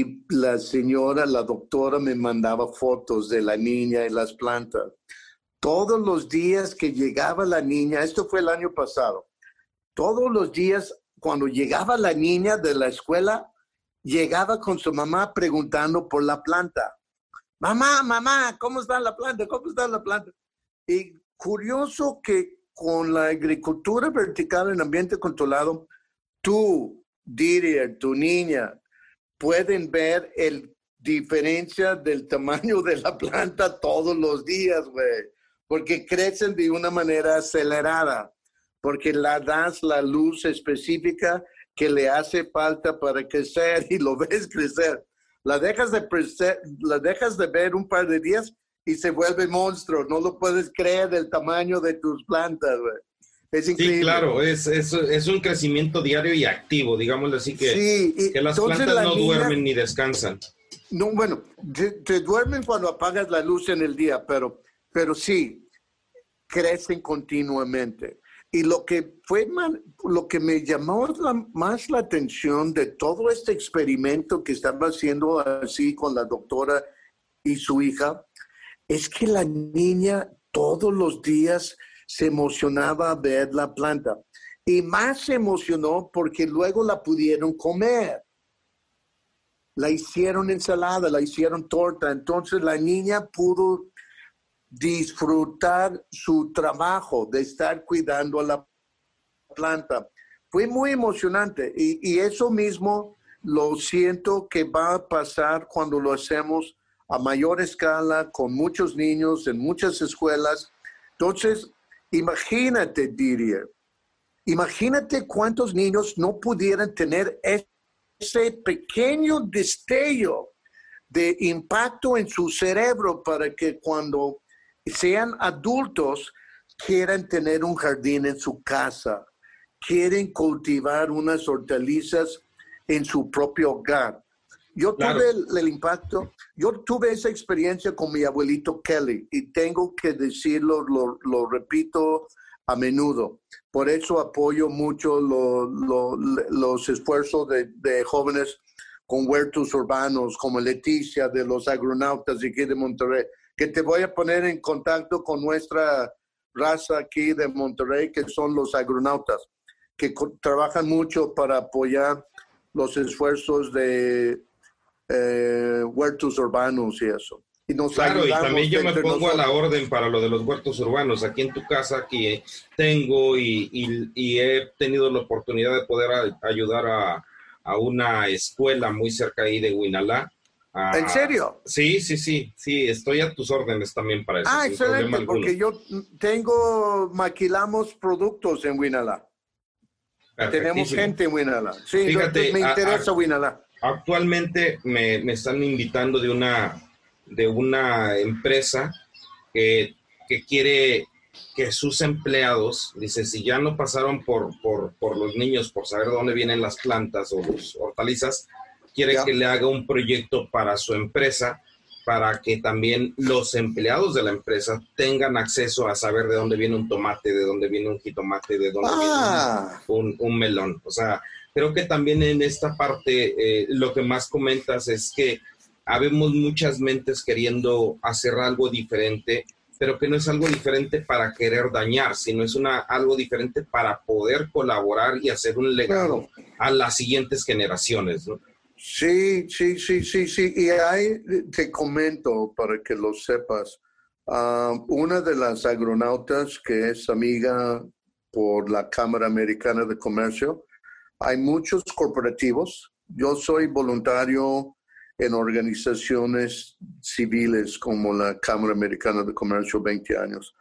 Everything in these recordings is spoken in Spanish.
y la señora, la doctora me mandaba fotos de la niña y las plantas. Todos los días que llegaba la niña, esto fue el año pasado, todos los días cuando llegaba la niña de la escuela, llegaba con su mamá preguntando por la planta. Mamá, mamá, ¿cómo está la planta? ¿Cómo está la planta? Y curioso que con la agricultura vertical en ambiente controlado, tú, Didier, tu niña, pueden ver el diferencia del tamaño de la planta todos los días, güey, porque crecen de una manera acelerada, porque la das la luz específica que le hace falta para crecer y lo ves crecer. La dejas de, la dejas de ver un par de días y se vuelve monstruo. No lo puedes creer del tamaño de tus plantas, güey. Es increíble. Sí, claro, es, es, es, un crecimiento diario y activo, digámoslo así, que, que las plantas no duermen ni descansan. No, bueno, te, duermen cuando apagas la luz en el día, pero, pero sí, crecen continuamente. Y lo que fue lo que me llamó más la atención de todo este experimento que estaba haciendo así con la doctora y su hija, es que la niña todos los días se emocionaba ver la planta. Y más se emocionó porque luego la pudieron comer. La hicieron ensalada, la hicieron torta. Entonces la niña pudo disfrutar su trabajo de estar cuidando a la planta. Fue muy emocionante y, y eso mismo lo siento que va a pasar cuando lo hacemos a mayor escala, con muchos niños en muchas escuelas. Entonces, Imagínate, diría, imagínate cuántos niños no pudieran tener ese pequeño destello de impacto en su cerebro para que cuando sean adultos quieran tener un jardín en su casa, quieren cultivar unas hortalizas en su propio hogar. Yo tuve el, impacto, yo tuve esa experiencia con mi abuelito Kelly y tengo que decirlo, lo, repito a menudo. Por eso apoyo mucho los esfuerzos de, jóvenes con huertos urbanos, como Leticia de los agronautas de aquí de Monterrey, que te voy a poner en contacto con nuestra raza aquí de Monterrey, que son los agronautas, que trabajan mucho para apoyar los esfuerzos de eh, huertos urbanos y eso. Y claro, y también yo me pongo a la orden para lo de los huertos urbanos. Aquí en tu casa, aquí tengo y, he tenido la oportunidad de poder ayudar a, una escuela muy cerca ahí de Huinalá. ¿En serio? Sí, sí, sí, sí, estoy a tus órdenes también para eso. Ah, excelente, porque yo tengo, maquilamos productos en Huinalá. Tenemos gente en Huinalá. Sí, me interesa Huinalá actualmente me, están invitando de una, de una empresa que, quiere que sus empleados, dice, si ya no pasaron por, por, los niños, por saber dónde vienen las plantas o las hortalizas, quiere que le haga un proyecto para su empresa para que también los empleados de la empresa tengan acceso a saber de dónde viene un tomate, de dónde viene un jitomate, de dónde viene ah. un, un, melón. O sea, creo que también en esta parte eh, lo que más comentas es que habemos muchas mentes queriendo hacer algo diferente, pero que no es algo diferente para querer dañar, sino es una, algo diferente para poder colaborar y hacer un legado a las siguientes generaciones, ¿no? Sí, sí, sí, sí, sí. Y ahí te comento para que lo sepas. Ah, una de las agronautas que es amiga por la Cámara Americana de Comercio, hay muchos corporativos. Yo soy voluntario en organizaciones civiles como la Cámara Americana de Comercio 20 años.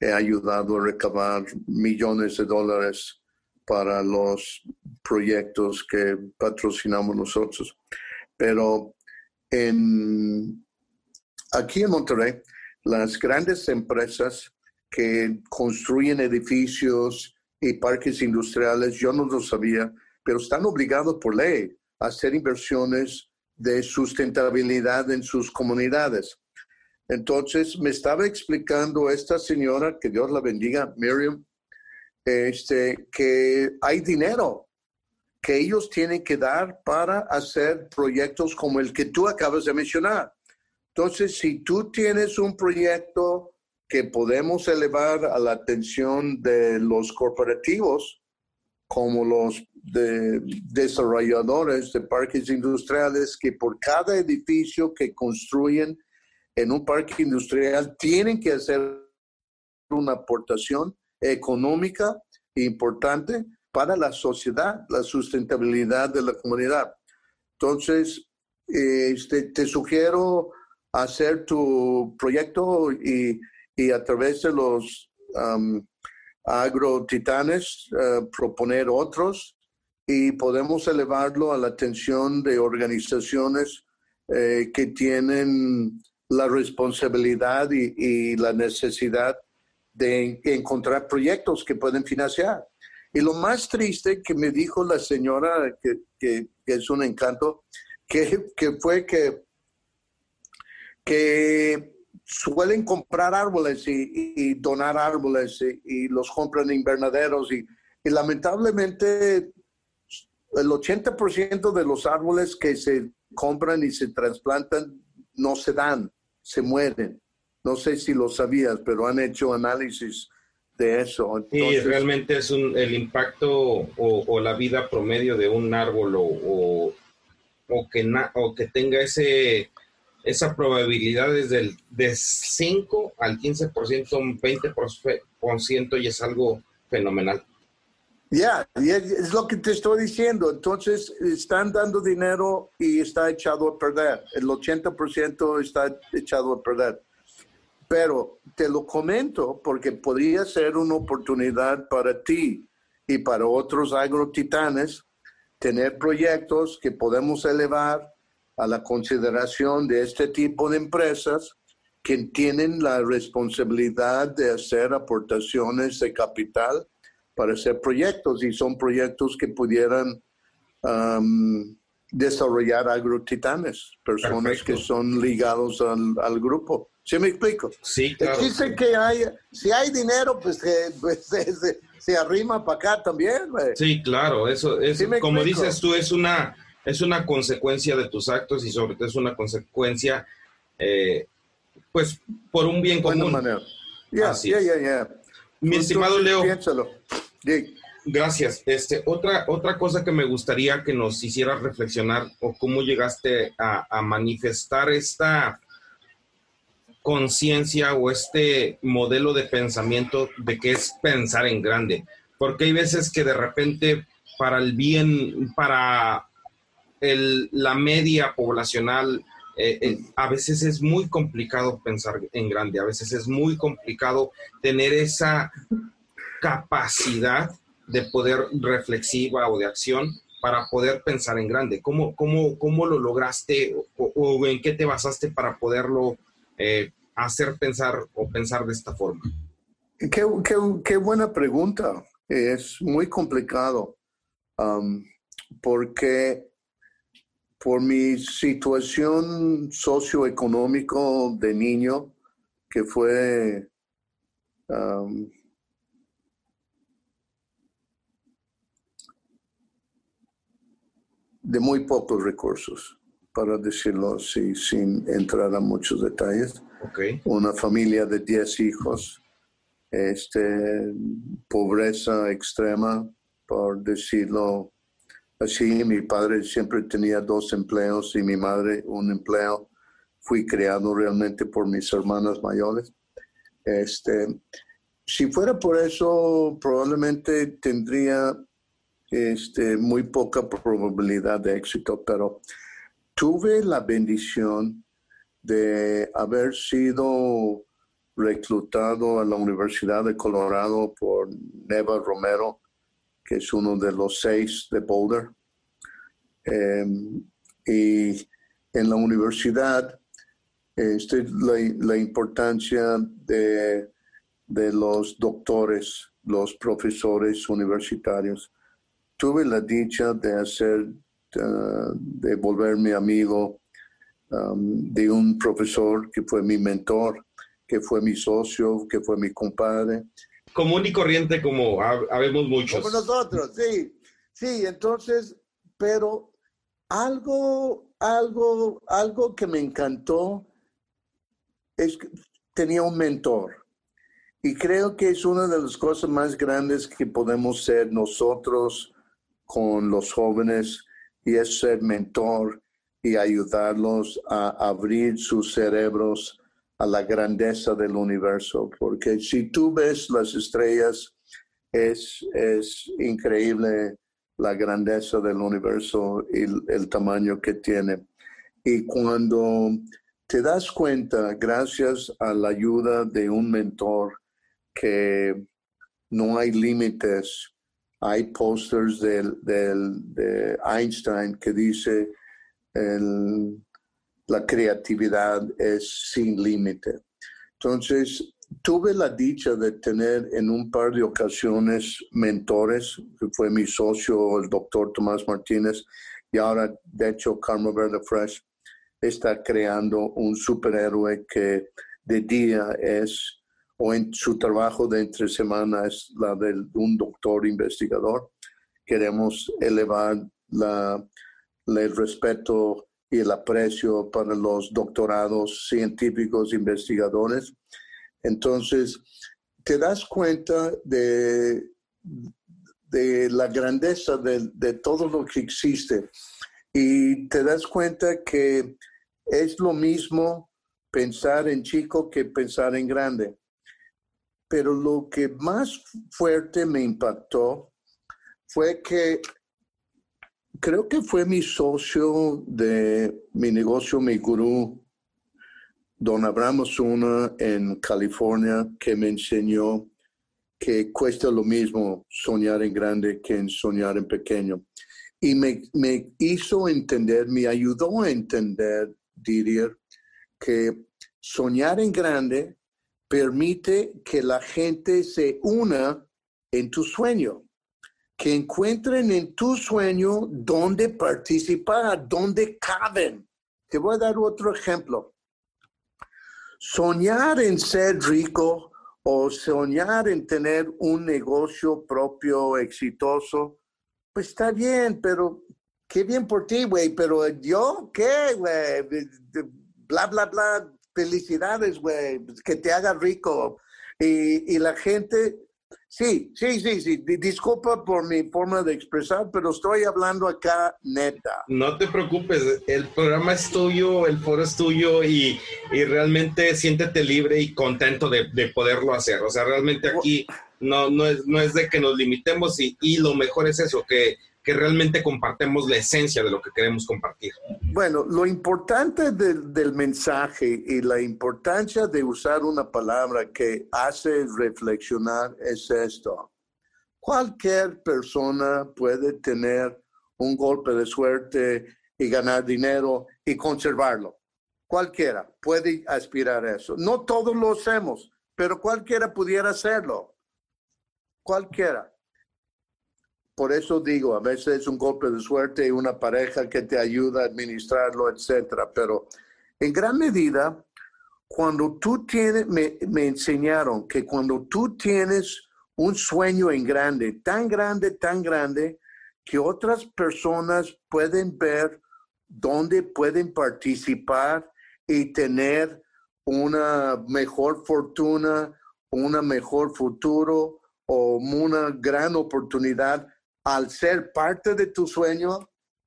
He ayudado a recabar millones de dólares para los proyectos que patrocinamos nosotros. Pero en, aquí en Monterrey, las grandes empresas que construyen edificios, y parques industriales, yo no lo sabía, pero están obligados por ley a hacer inversiones de sustentabilidad en sus comunidades. Entonces me estaba explicando esta señora, que Dios la bendiga, Miriam, este, que hay dinero que ellos tienen que dar para hacer proyectos como el que tú acabas de mencionar. Entonces, si tú tienes un proyecto que podemos elevar a la atención de los corporativos, como los desarrolladores de parques industriales, que por cada edificio que construyen en un parque industrial tienen que hacer una aportación económica importante para la sociedad, la sustentabilidad de la comunidad. Entonces, este, te sugiero hacer tu proyecto y, a través de los um, agrotitanes uh, proponer otros y podemos elevarlo a la atención de organizaciones eh, que tienen la responsabilidad y, la necesidad de encontrar proyectos que pueden financiar. Y lo más triste que me dijo la señora, que, que, es un encanto, que, que fue que, que suelen comprar árboles y, donar árboles y, los compran invernaderos y, y lamentablemente el 80% de los árboles que se compran y se trasplantan no se dan, se mueren. No sé si lo sabías, pero han hecho análisis de eso. y realmente es un, el impacto o, la vida promedio de un árbol o, o que, o que tenga ese, esa probabilidad es del, de 5 al 15%, un 20% y es algo fenomenal. Ya, es lo que te estoy diciendo. Entonces, están dando dinero y está echado a perder. El 80% está echado a perder. Pero te lo comento porque podría ser una oportunidad para ti y para otros agrotitanes tener proyectos que podemos elevar a la consideración de este tipo de empresas que tienen la responsabilidad de hacer aportaciones de capital para hacer proyectos y son proyectos que pudieran desarrollar agrotitanes, personas que son ligados al, grupo. ¿Sí me explico? Sí, claro. Dicen que hay, si hay dinero, pues, pues se, arrima para acá también. Sí, claro, eso es, como dices tú, es una, es una consecuencia de tus actos y sobre todo es una consecuencia, eh, pues, por un bien común. manera. Ya, ya, ya, Mi estimado Leo. Gracias. Este, otra, otra cosa que me gustaría que nos hicieras reflexionar o cómo llegaste a, manifestar esta conciencia o este modelo de pensamiento de que es pensar en grande. Porque hay veces que de repente para el bien, para el, la media poblacional, eh, eh, a veces es muy complicado pensar en grande, a veces es muy complicado tener esa capacidad de poder reflexiva o de acción para poder pensar en grande? ¿Cómo, cómo, cómo lo lograste o, en qué te basaste para poderlo eh, hacer pensar o pensar de esta forma? Qué, qué, buena pregunta. Es muy complicado porque por mi situación socioeconómico de niño, que fue um, de muy pocos recursos, para decirlo así, sin entrar a muchos detalles. Una familia de 10 hijos, este, pobreza extrema, por decirlo así. Mi padre siempre tenía dos empleos y mi madre un empleo. Fui criado realmente por mis hermanas mayores. Este, si fuera por eso, probablemente tendría este, muy poca probabilidad de éxito, pero tuve la bendición de haber sido reclutado a la Universidad de Colorado por Neva Romero, que es uno de los seis de Boulder. Em, y en la universidad, este, la, importancia de, de los doctores, los profesores universitarios tuve la dicha de hacer, uh, de volverme amigo de un profesor que fue mi mentor, que fue mi socio, que fue mi compadre. Común y corriente como habemos muchos. Como nosotros, sí. Sí, entonces, pero algo, algo, algo que me encantó es que tenía un mentor. Y creo que es una de las cosas más grandes que podemos ser nosotros con los jóvenes y es ser mentor y ayudarlos a abrir sus cerebros a la grandeza del universo. Porque si tú ves las estrellas, es, es increíble la grandeza del universo y el tamaño que tiene. Y cuando te das cuenta, gracias a la ayuda de un mentor, que no hay límites. Hay posters del, de Einstein que dice la creatividad es sin límite. Entonces, tuve la dicha de tener en un par de ocasiones mentores, que fue mi socio, el doctor Tomás Martínez, y ahora, de hecho, Carmen Verde Fresh está creando un superhéroe que de día es o en su trabajo de entre semana es la de un doctor investigador. Queremos elevar el respeto y el aprecio para los doctorados científicos investigadores. Entonces, te das cuenta de, de la grandeza de, de todo lo que existe y te das cuenta que es lo mismo pensar en chico que pensar en grande pero lo que más fuerte me impactó fue que creo que fue mi socio de mi negocio, mi gurú, don Abraham Osuna en California, que me enseñó que cuesta lo mismo soñar en grande que en soñar en pequeño. Y me, me hizo entender, me ayudó a entender, diría, que soñar en grande permite que la gente se una en tu sueño, que encuentren en tu sueño dónde participar, dónde caben. Te voy a dar otro ejemplo. Soñar en ser rico o soñar en tener un negocio propio exitoso, pues está bien, pero qué bien por ti, güey, pero yo, ¿qué, güey? Bla, bla, bla, felicidades, güey, que te haga rico. Y, y, la gente, sí, sí, sí, sí, disculpa por mi forma de expresar, pero estoy hablando acá neta. No te preocupes, el programa es tuyo, el foro es tuyo y, y realmente siéntete libre y contento de, de, poderlo hacer. O sea, realmente aquí no, no, es, no es de que nos limitemos y, y lo mejor es eso, que que realmente compartemos la esencia de lo que queremos compartir. Bueno, lo importante del, del mensaje y la importancia de usar una palabra que hace reflexionar es esto. Cualquier persona puede tener un golpe de suerte y ganar dinero y conservarlo. Cualquiera puede aspirar a eso. No todos lo hacemos, pero cualquiera pudiera hacerlo. Cualquiera. Por eso digo, a veces es un golpe de suerte y una pareja que te ayuda a administrarlo, etcétera. Pero en gran medida, cuando tú tienes, me, me enseñaron que cuando tú tienes un sueño en grande, tan grande, tan grande, que otras personas pueden ver dónde pueden participar y tener una mejor fortuna, una mejor futuro o una gran oportunidad al ser parte de tu sueño,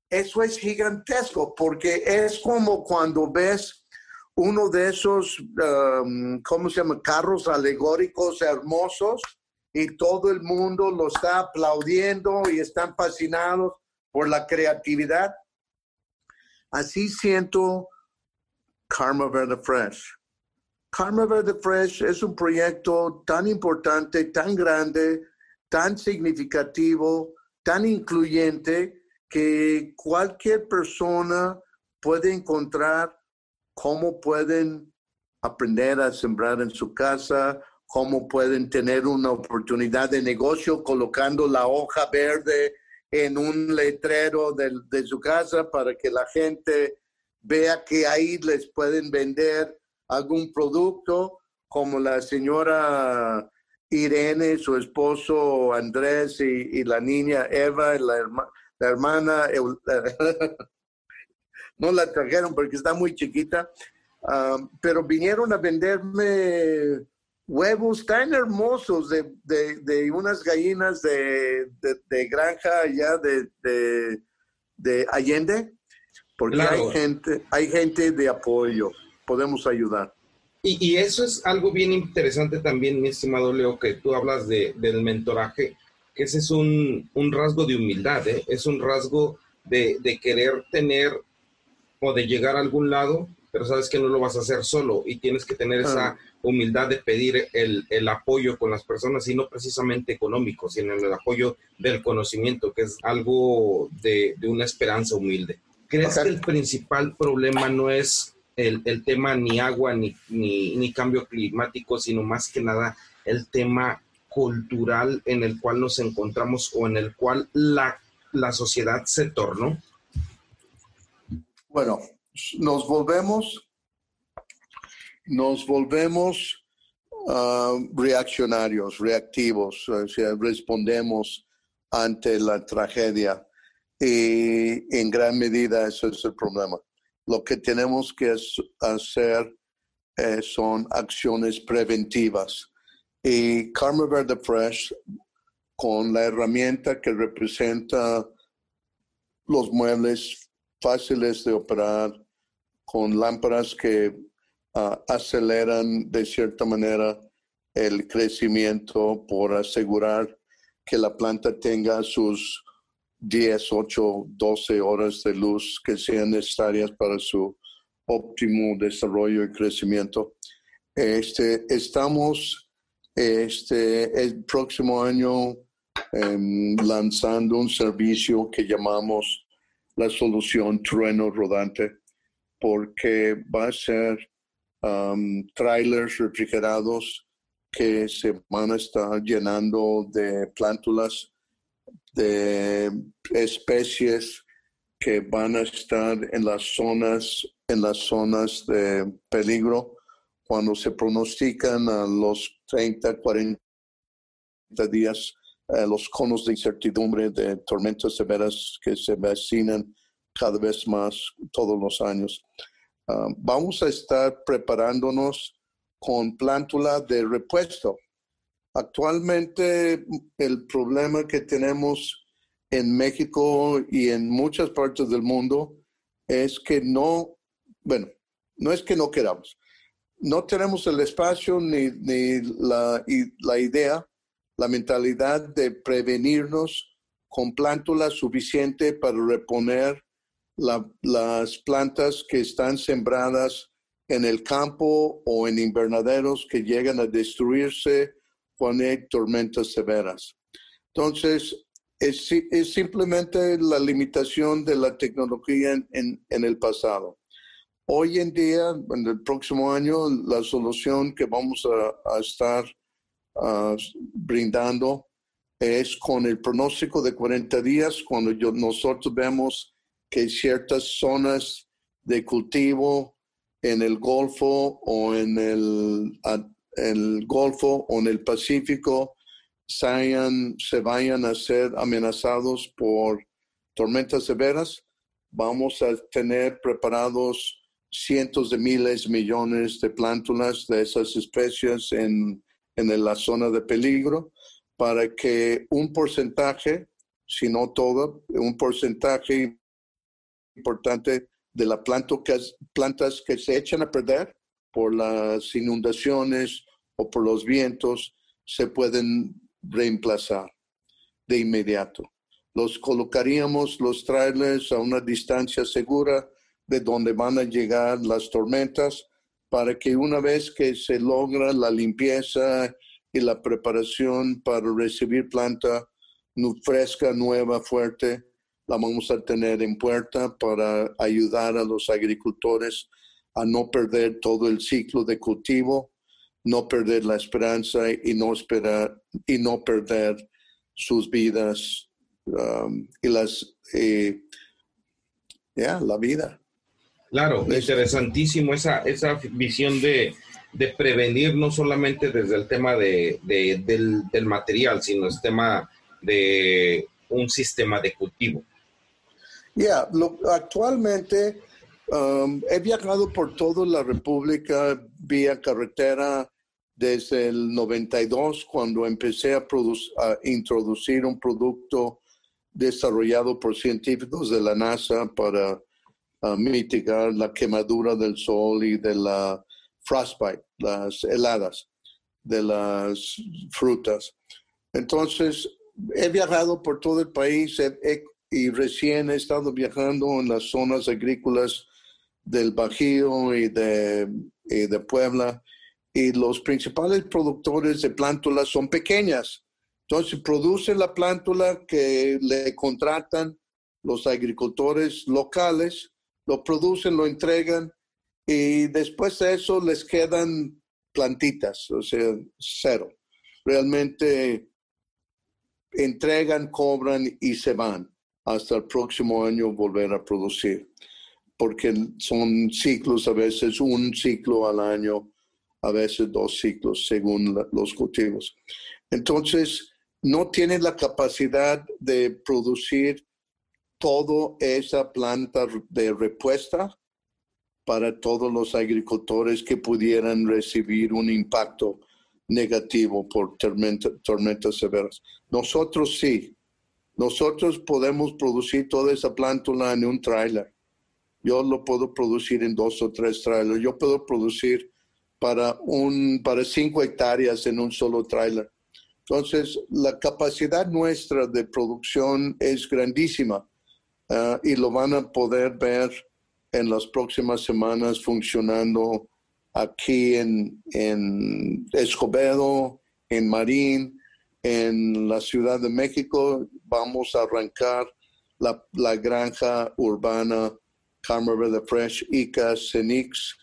eso es gigantesco, porque es como cuando ves uno de esos, um, ¿cómo se llama? Carros alegóricos hermosos y todo el mundo lo está aplaudiendo y están fascinados por la creatividad. Así siento Karma Verde Fresh. Karma Verde Fresh es un proyecto tan importante, tan grande, tan significativo, tan incluyente que cualquier persona puede encontrar cómo pueden aprender a sembrar en su casa, cómo pueden tener una oportunidad de negocio colocando la hoja verde en un letrero de, su casa para que la gente vea que ahí les pueden vender algún producto, como la señora Irene, su esposo Andrés y, la niña Eva, la, la hermana, no la trajeron porque está muy chiquita, ah, pero vinieron a venderme huevos tan hermosos de, unas gallinas de, granja allá de, Allende, porque hay, gente, hay gente de apoyo, podemos ayudar. Y, eso es algo bien interesante también, mi estimado Leo, que tú hablas de, del mentoraje, que ese es un, rasgo de humildad, ¿eh? es un rasgo de, querer tener o de llegar a algún lado, pero sabes que no lo vas a hacer solo y tienes que tener esa ah. humildad de pedir el, apoyo con las personas y no precisamente económico, sino el apoyo del conocimiento, que es algo de, una esperanza humilde. ¿Crees que el principal problema no es el, tema ni agua ni, ni, cambio climático, sino más que nada el tema cultural en el cual nos encontramos o en el cual la, la sociedad se tornó? Bueno, nos volvemos, nos volvemos ah, reaccionarios, reactivos, o sea, respondemos ante la tragedia y en gran medida eso es el problema. Lo que tenemos que hacer eh, son acciones preventivas. Y Karma Verde Fresh, con la herramienta que representa los muebles fáciles de operar, con lámparas que ah, aceleran de cierta manera el crecimiento por asegurar que la planta tenga sus 10, 8, 12 horas de luz que sean necesarias para su óptimo desarrollo y crecimiento. Este, estamos este, el próximo año em, lanzando un servicio que llamamos la solución trueno rodante, porque va a ser um, trailers refrigerados que se van a estar llenando de plántulas de especies que van a estar en las zonas en las zonas de peligro cuando se pronostican a los 30, 40 días eh, los conos de incertidumbre de tormentas severas que se vecinan cada vez más todos los años. Ah, vamos a estar preparándonos con plántula de repuesto. Actualmente el problema que tenemos en México y en muchas partes del mundo es que no, bueno, no es que no queramos, no tenemos el espacio ni, ni la, la idea la mentalidad de prevenirnos con plántula suficiente para reponer las plantas que están sembradas en el campo o en invernaderos que llegan a destruirse hay tormentas severas. Entonces, es, simplemente la limitación de la tecnología en, el pasado. Hoy en día, en el próximo año, la solución que vamos a estar Ah, brindando es con el pronóstico de 40 días, cuando nosotros vemos que ciertas zonas de cultivo en el Golfo o en el, el Golfo o en el Pacífico se, vayan a ser amenazados por tormentas severas, vamos a tener preparados cientos de miles, millones de plántulas de esas especies en en la zona de peligro para que un porcentaje, si no todo, un porcentaje importante de las plantas que se echan a perder por las inundaciones o por los vientos se pueden reemplazar de inmediato. Los colocaríamos los trailers a una distancia segura de donde van a llegar las tormentas para que una vez que se logra la limpieza y la preparación para recibir planta fresca, nueva, fuerte, la vamos a tener en puerta para ayudar a los agricultores a no perder todo el ciclo de cultivo, no perder la esperanza y no esperar y no perder sus vidas um, y las ya la vida. Claro, interesantísimo esa, esa visión de, de prevenir no solamente desde el tema de, del, del, material, sino el tema de un sistema de cultivo. Ya, actualmente um, he viajado por toda la República vía carretera desde el 92, cuando empecé a, introducir un producto desarrollado por científicos de la NASA para uh, mitigar la quemadura del sol y de la frostbite, las heladas de las frutas. Entonces, he viajado por todo el país y recién he estado viajando en las zonas agrícolas del Bajío y de, de Puebla. Y los principales productores de plántulas son pequeñas. Entonces, producen la plántula que le contratan los agricultores locales, lo producen, lo entregan y después de eso les quedan plantitas, o sea, cero. Realmente entregan, cobran y se van hasta el próximo año volver a producir, porque son ciclos, a veces un ciclo al año, a veces dos ciclos según los cultivos. Entonces, no tienen la capacidad de producir toda esa planta de repuesta para todos los agricultores que pudieran recibir un impacto negativo por tormentas severas. Nosotros sí, nosotros podemos producir toda esa plántula en un tráiler. Yo lo puedo producir en dos o tres trailers. Yo puedo producir para, un, para cinco hectáreas en un solo tráiler. Entonces, la capacidad nuestra de producción es grandísima ah, y lo van a poder ver en las próximas semanas funcionando aquí en, en Escobedo, en Marín, en la Ciudad de México. Vamos a arrancar la, la granja urbana Carmen Verde Fresh, ICA, Cenix,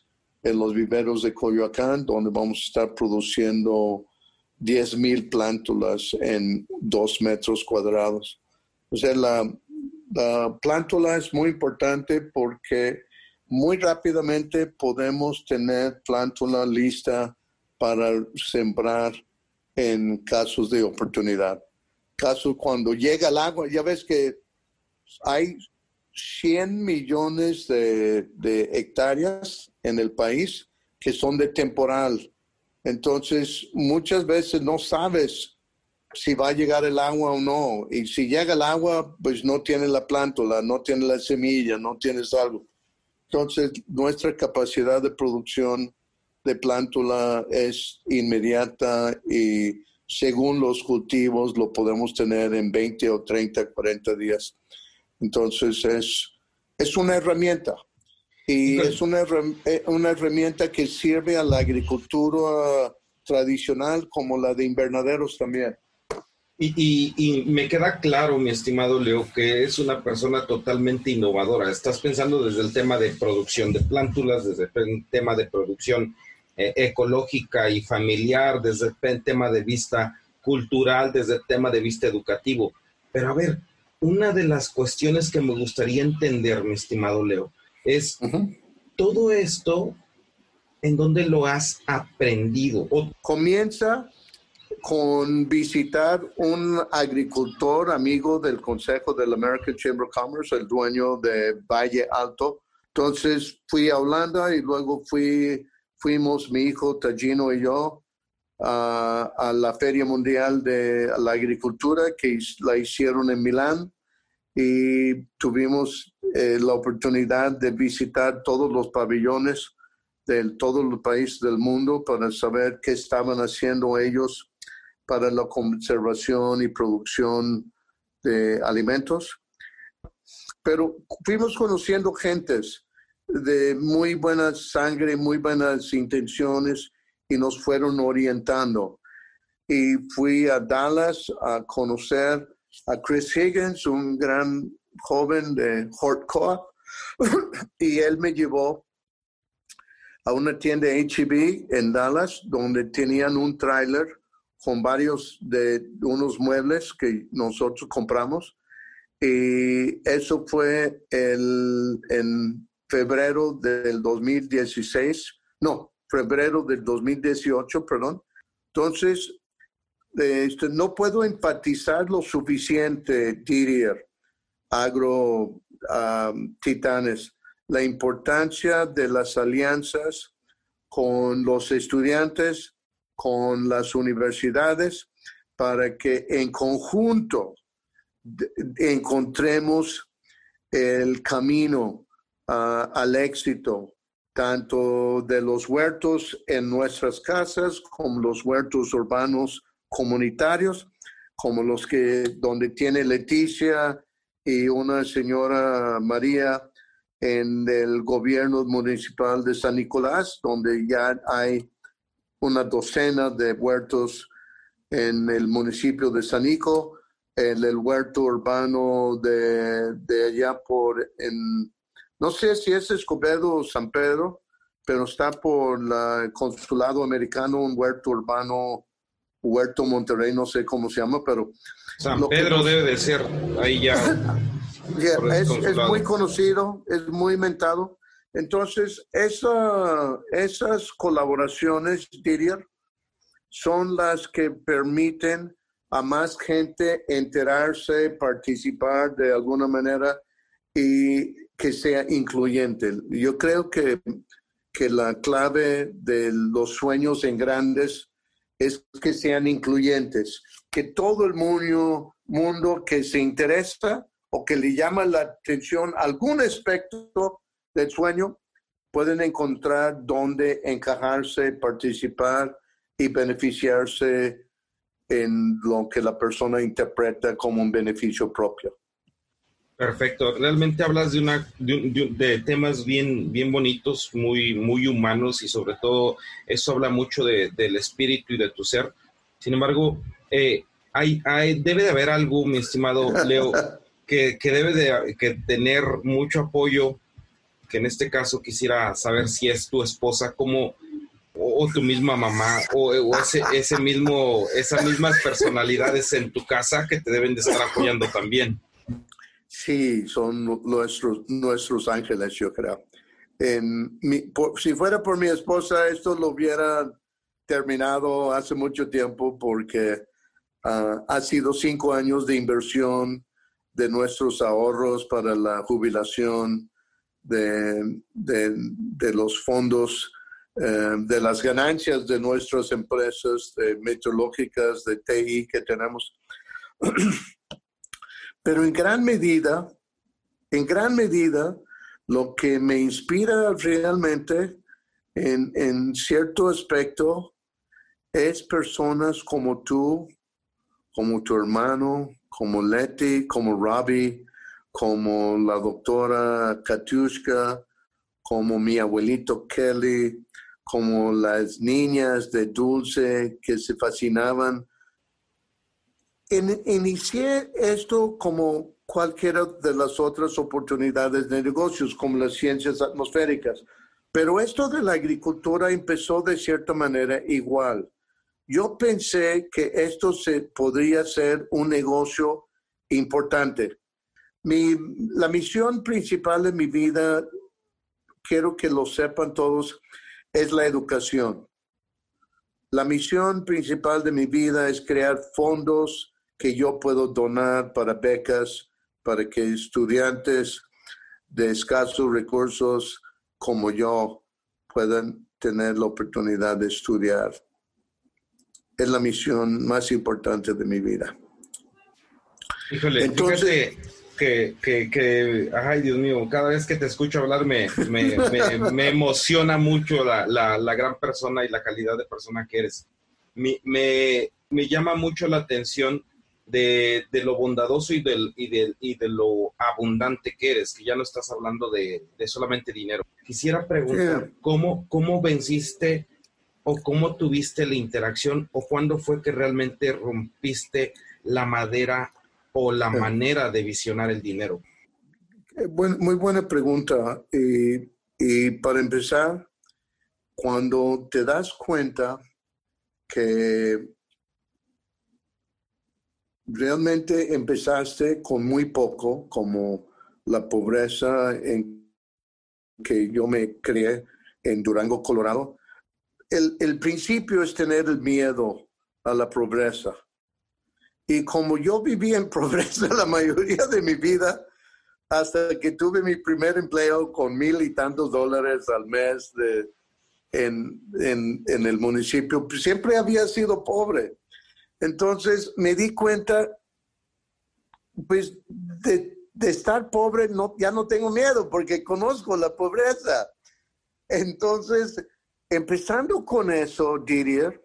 en los viveros de Coyoacán, donde vamos a estar produciendo 10 mil plántulas en dos metros cuadrados. O sea, la, la plántula es muy importante porque muy rápidamente podemos tener plántula lista para sembrar en casos de oportunidad. Casos cuando llega el agua, ya ves que hay 100 millones de, de hectáreas en el país que son de temporal. Entonces, muchas veces no sabes si va a llegar el agua o no. Y si llega el agua, pues no tiene la plántula, no tiene la semilla, no tienes algo. Entonces, nuestra capacidad de producción de plántula es inmediata y según los cultivos lo podemos tener en 20 o 30, 40 días. Entonces, es, es una herramienta. Y es una, eh, una herramienta que sirve a la agricultura tradicional como la de invernaderos también. Y, me queda claro, mi estimado Leo, que es una persona totalmente innovadora. Estás pensando desde el tema de producción de plántulas, desde el tema de producción eh, ecológica y familiar, desde el tema de vista cultural, desde el tema de vista educativo. Pero a ver, una de las cuestiones que me gustaría entender, mi estimado Leo, es todo esto, ¿en dónde lo has aprendido? Comienza con visitar un agricultor amigo del Consejo del American Chamber of Commerce, el dueño de Valle Alto. Entonces fui a Holanda y luego fui, fuimos mi hijo Tagino y yo a, a la Feria Mundial de la Agricultura que la hicieron en Milán y tuvimos eh, la oportunidad de visitar todos los pabellones de todos los países del mundo para saber qué estaban haciendo ellos para la conservación y producción de alimentos. Pero fuimos conociendo gentes de muy buena sangre, muy buenas intenciones y nos fueron orientando. Y fui a Dallas a conocer a Chris Higgins, un gran joven de Hort Co-op, y él me llevó a una tienda HEB en Dallas donde tenían un tráiler con varios de unos muebles que nosotros compramos. Y eso fue el, en febrero del 2016, no, febrero del 2018, perdón. Entonces, este, no puedo empatizar lo suficiente, Didier, Agro Titanes, la importancia de las alianzas con los estudiantes, con las universidades, para que en conjunto encontremos el camino al éxito, tanto de los huertos en nuestras casas como los huertos urbanos comunitarios, como los que donde tiene Leticia y una señora María en el gobierno municipal de San Nicolás, donde ya hay una docena de huertos en el municipio de San Nico, en el huerto urbano de, de allá por, en, no sé si es Escobedo o San Pedro, pero está por el consulado americano, un huerto urbano, huerto Monterrey, no sé cómo se llama, pero... San Pedro debe de ser, ahí ya. es, es, muy conocido, es muy inventado. Entonces, esa, esas colaboraciones, diría, son las que permiten a más gente enterarse, participar de alguna manera y que sea incluyente. Yo creo que, que la clave de los sueños en grandes es que sean incluyentes, que todo el mundo, mundo que se interesa o que le llama la atención algún aspecto del sueño, pueden encontrar dónde encajarse, participar y beneficiarse en lo que la persona interpreta como un beneficio propio. Perfecto. Realmente hablas de, una, de, temas bien, bien bonitos, muy, muy humanos y sobre todo eso habla mucho del espíritu y de tu ser. Sin embargo, eh, hay, hay, debe de haber algo, mi estimado Leo, que, que debe de que tener mucho apoyo, que en este caso quisiera saber si es tu esposa, cómo o, tu misma mamá o, ese, ese mismo, esas mismas personalidades en tu casa que te deben de estar apoyando también. Sí, son nuestros, nuestros ángeles, yo creo. En si fuera por mi esposa, esto lo hubiera terminado hace mucho tiempo porque ah, ha sido cinco años de inversión de nuestros ahorros para la jubilación, de, de, de los fondos eh, de las ganancias de nuestras empresas meteorológicas, de TI que tenemos. Pero en gran medida, en gran medida, lo que me inspira realmente en, cierto aspecto es personas como tú, como tu hermano, como Leti, como Robbie, como la doctora Katushka, como mi abuelito Kelly, como las niñas de Dulce que se fascinaban. Inicié esto como cualquiera de las otras oportunidades de negocios, como las ciencias atmosféricas, pero esto de la agricultura empezó de cierta manera igual. Yo pensé que esto se podría ser un negocio importante. Mi, la misión principal de mi vida, quiero que lo sepan todos, es la educación. La misión principal de mi vida es crear fondos que yo puedo donar para becas, para que estudiantes de escasos recursos como yo puedan tener la oportunidad de estudiar. Es la misión más importante de mi vida. Híjole, Entonces, que, que, que, ay Dios mío, cada vez que te escucho hablar me, me, me, emociona mucho la, la, la, gran persona y la calidad de persona que eres. Me, me llama mucho la atención de, de, lo bondadoso y, del, y, de, y de lo abundante que eres, que ya no estás hablando de, de solamente dinero. Quisiera preguntar, ¿cómo, ¿cómo venciste o cómo tuviste la interacción o cuándo fue que realmente rompiste la madera o la manera de visionar el dinero? Eh, muy buena pregunta. y para empezar, cuando te das cuenta que realmente empezaste con muy poco, como la pobreza en que yo me crié en Durango, Colorado, el, el principio es tener el miedo a la pobreza. Y como yo viví en pobreza la mayoría de mi vida, hasta que tuve mi primer empleo con mil y tantos dólares al mes de, en, en, en, el municipio, siempre había sido pobre. Entonces me di cuenta, pues, de, estar pobre, no, ya no tengo miedo porque conozco la pobreza. Entonces, empezando con eso, Didier,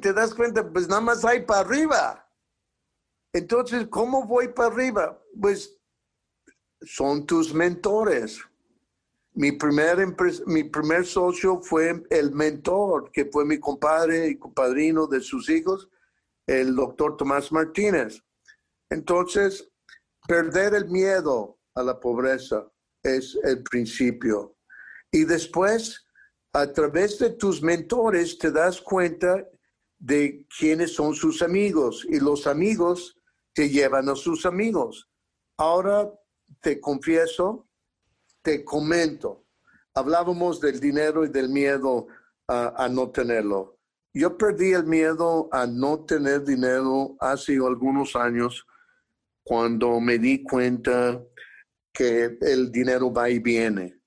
te das cuenta, pues nada más hay para arriba. Entonces, ¿cómo voy para arriba? Pues son tus mentores. Mi primer, mi primer socio fue el mentor, que fue mi compadre y compadrino de sus hijos, el doctor Tomás Martínez. Entonces, perder el miedo a la pobreza es el principio. Y después, a través de tus mentores, te das cuenta de quiénes son sus amigos. Y los amigos te llevan a sus amigos. Ahora te confieso, te comento. Hablábamos del dinero y del miedo a, no tenerlo. Yo perdí el miedo a no tener dinero hace algunos años cuando me di cuenta que el dinero va y viene.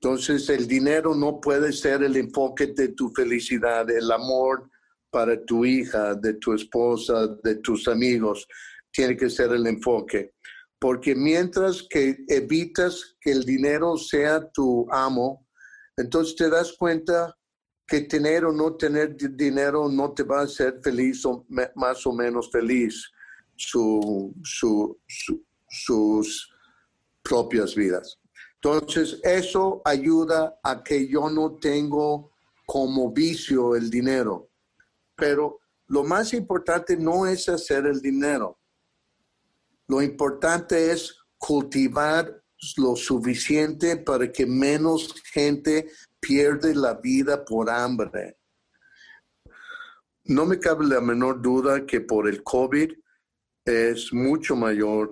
Entonces el dinero no puede ser el enfoque de tu felicidad, el amor para tu hija, de tu esposa, de tus amigos tiene que ser el enfoque. Porque mientras que evitas que el dinero sea tu amo, entonces te das cuenta que tener o no tener dinero no te va a hacer feliz o más o menos feliz su, sus propias vidas. Entonces, eso ayuda a que yo no tengo como vicio el dinero. Pero lo más importante no es hacer el dinero. Lo importante es cultivar lo suficiente para que menos gente pierde la vida por hambre. No me cabe la menor duda que por el COVID es mucho mayor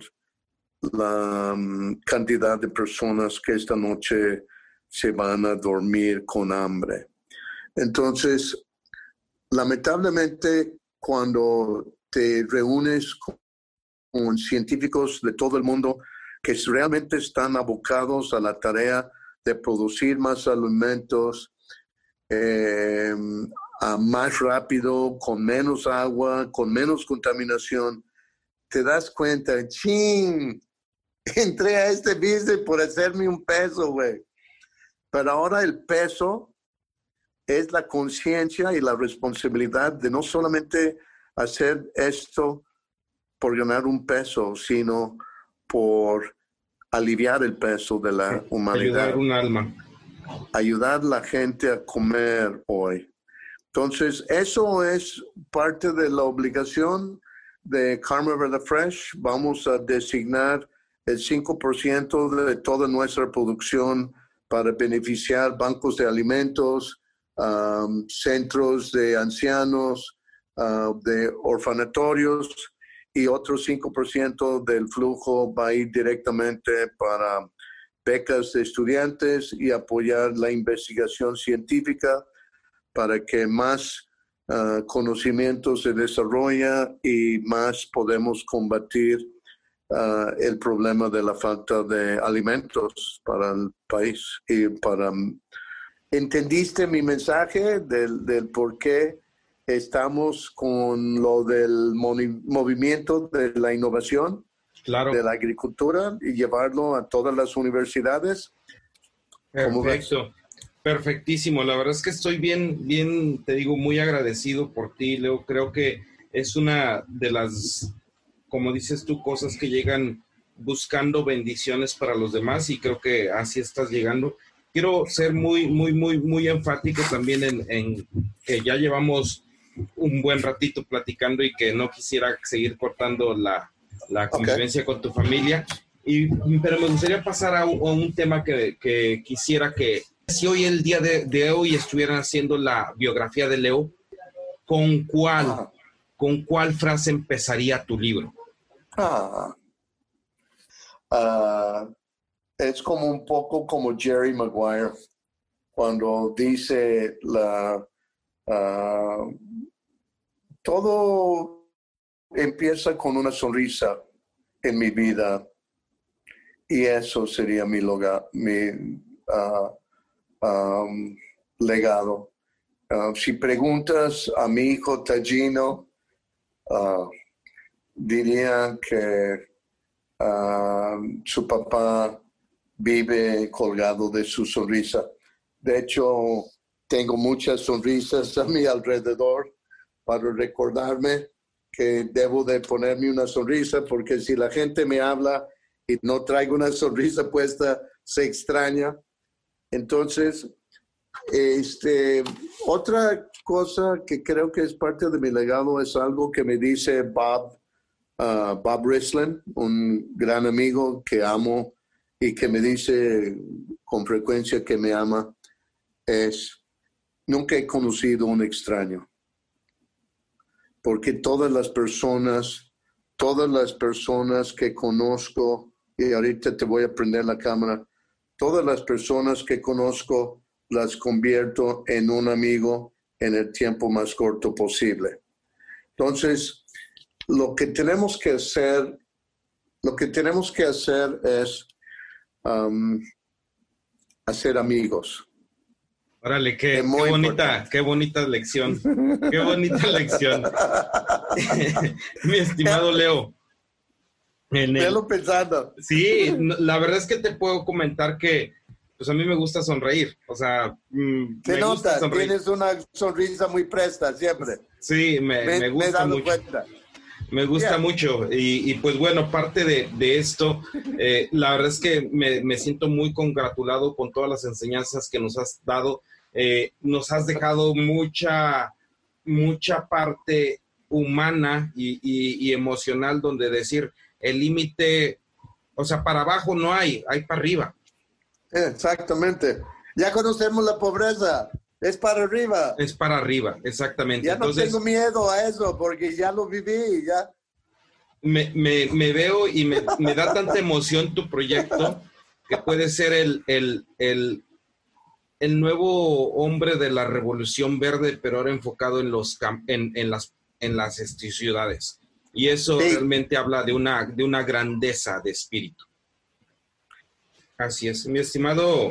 la mm, cantidad de personas que esta noche se van a dormir con hambre. Entonces, lamentablemente, cuando te reúnes con científicos de todo el mundo que realmente están abocados a la tarea de producir más alimentos eh, más rápido, con menos agua, con menos contaminación, te das cuenta, ching, entré a este business por hacerme un peso, güey. Pero ahora el peso es la conciencia y la responsabilidad de no solamente hacer esto por ganar un peso, sino por aliviar el peso de la humanidad. Ayudar un alma. Ayudar a la gente a comer hoy. Entonces, eso es parte de la obligación de Karma Verde Fresh. Vamos a designar el 5% de toda nuestra producción para beneficiar bancos de alimentos, um, centros de ancianos, uh, de orfanatorios y otro 5% del flujo va a ir directamente para becas de estudiantes y apoyar la investigación científica para que más uh, conocimiento se desarrolla y más podemos combatir uh, el problema de la falta de alimentos para el país y para ¿Entendiste mi mensaje del, del por qué estamos con lo del movimiento de la innovación de la agricultura y llevarlo a todas las universidades. Perfecto, perfectísimo. La verdad es que estoy bien, bien, te digo, muy agradecido por ti, Leo. Creo que es una de las, como dices tú, cosas que llegan buscando bendiciones para los demás y creo que así estás llegando. Quiero ser muy, muy, muy, muy enfático también en, en que ya llevamos un buen ratito platicando y que no quisiera seguir cortando la, la convivencia con tu familia. Y, pero me gustaría pasar a un, tema que, que, quisiera que, si hoy el día de, de, hoy estuvieran haciendo la biografía de Leo, ¿con cuál, con cuál frase empezaría tu libro? Ah, ah, es como un poco como Jerry Maguire. cuando dice la, ah, todo empieza con una sonrisa en mi vida y eso sería mi, mi ah, legado. Ah, si preguntas a mi hijo Tallino, diría que su papá vive colgado de su sonrisa. De hecho, tengo muchas sonrisas a mi alrededor para recordarme que debo de ponerme una sonrisa porque si la gente me habla y no traigo una sonrisa puesta, se extraña. Entonces, este, otra cosa que creo que es parte de mi legado es algo que me dice Bob, uh, Bob Rislin, un gran amigo que amo y que me dice con frecuencia que me ama, es, nunca he conocido un extraño, porque todas las personas, todas las personas que conozco, y ahorita te voy a prender la cámara, todas las personas que conozco las convierto en un amigo en el tiempo más corto posible. Entonces, lo que tenemos que hacer, lo que tenemos que hacer es um, hacer amigos. Órale, qué, bonita, qué bonita lección. Qué bonita lección. Mi estimado Leo. En pensando. Sí, la verdad es que te puedo comentar que pues a mí me gusta sonreír. O sea, mm, ¿Qué nota? Tienes una sonrisa muy presta siempre. Sí, me, gusta mucho. Me gusta mucho. Y, pues bueno, parte de, esto, eh, la verdad es que me, siento muy congratulado con todas las enseñanzas que nos has dado. Eh, nos has dejado mucha, mucha parte humana y, y emocional donde decir el límite, o sea, para abajo no hay, hay para arriba. Exactamente. Ya conocemos la pobreza. Es para arriba. Es para arriba, exactamente. Ya no tengo miedo a eso porque ya lo viví, ya. Me, me, veo y me, me, da tanta emoción tu proyecto que puede ser el, el, el, el, nuevo hombre de la revolución verde, pero ahora enfocado en, los, en, en las, en las este, ciudades. Y eso realmente habla de una, de una grandeza de espíritu. Así es, mi estimado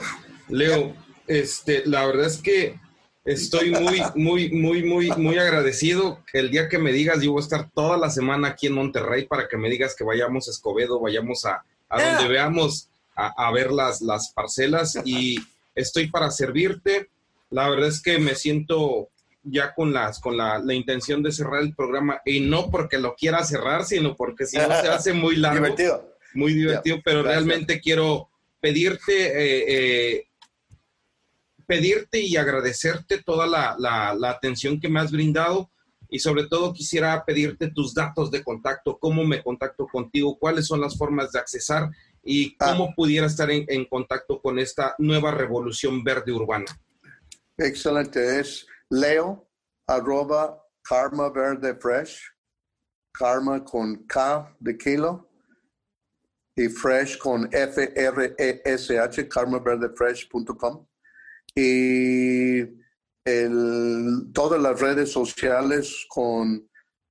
Leo. Este, la verdad es que estoy muy, muy, muy, muy, muy agradecido. El día que me digas, yo voy a estar toda la semana aquí en Monterrey para que me digas que vayamos a Escobedo, vayamos a, a donde veamos a, ver las, las parcelas y estoy para servirte. La verdad es que me siento ya con las con la, la, intención de cerrar el programa y no porque lo quiera cerrar, sino porque si no se hace muy largo. Divertido. Muy divertido, pero realmente quiero pedirte, eh, eh, pedirte y agradecerte toda la, la, atención que me has brindado y sobre todo quisiera pedirte tus datos de contacto, cómo me contacto contigo, cuáles son las formas de accesar y ah. cómo pudiera estar en, en, contacto con esta nueva revolución verde urbana. Excelente, es leo arroba karma verde fresh, karma con K de kilo, y Fresh con F-R-E-S-H, karmaverdefresh.com. Y el, todas las redes sociales con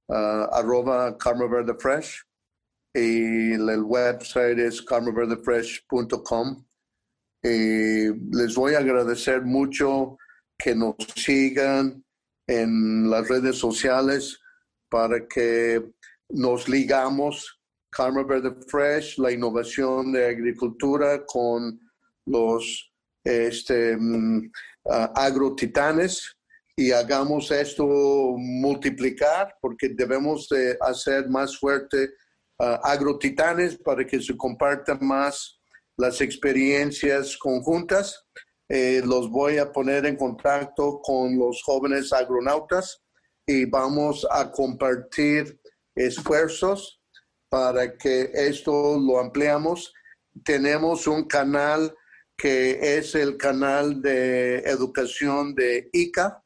uh, arroba Karma Y el website es karmaverdefresh.com. Y les voy a agradecer mucho que nos sigan en las redes sociales para que nos ligamos Karma Verde Fresh, la innovación de agricultura con los este, mm, agrotitanes y hagamos esto multiplicar porque debemos de hacer más fuerte agrotitanes para que se compartan más las experiencias conjuntas. Eh, los voy a poner en contacto con los jóvenes agronautas y vamos a compartir esfuerzos para que esto lo ampliamos. Tenemos un canal que es el canal de educación de ICA,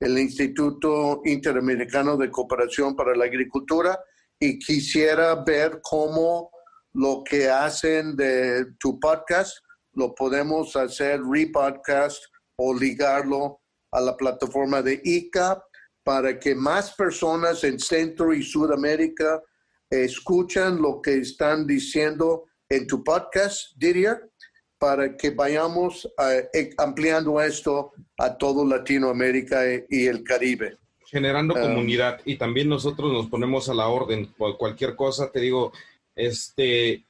el Instituto Interamericano de Cooperación para la Agricultura, y quisiera ver cómo lo que hacen de tu podcast lo podemos hacer repodcast o ligarlo a la plataforma de ICA para que más personas en Centro y Sudamérica escuchen lo que están diciendo en tu podcast, Didier, para que vayamos eh, ampliando esto a todo Latinoamérica y el Caribe. Generando um, comunidad y también nosotros nos ponemos a la orden por cualquier cosa, te digo, este,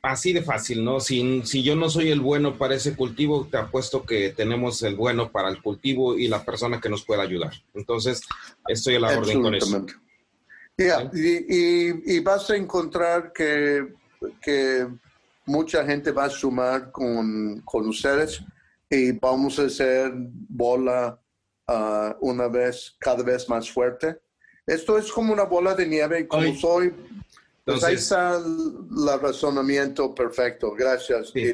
así de fácil, ¿no? Si, si yo no soy el bueno para ese cultivo, te apuesto que tenemos el bueno para el cultivo y la persona que nos pueda ayudar. Entonces, estoy a la orden con eso. y, vas a encontrar que, que, mucha gente va a sumar con, con ustedes y vamos a hacer bola uh, una vez, cada vez más fuerte. Esto es como una bola de nieve y como soy pues ahí está el razonamiento perfecto. Gracias, sí.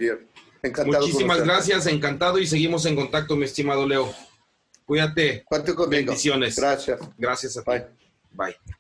Encantado. Muchísimas gracias, encantado y seguimos en contacto, mi estimado Leo. Cuídate. Bendiciones. Gracias. Gracias a ti. Bye. Bye.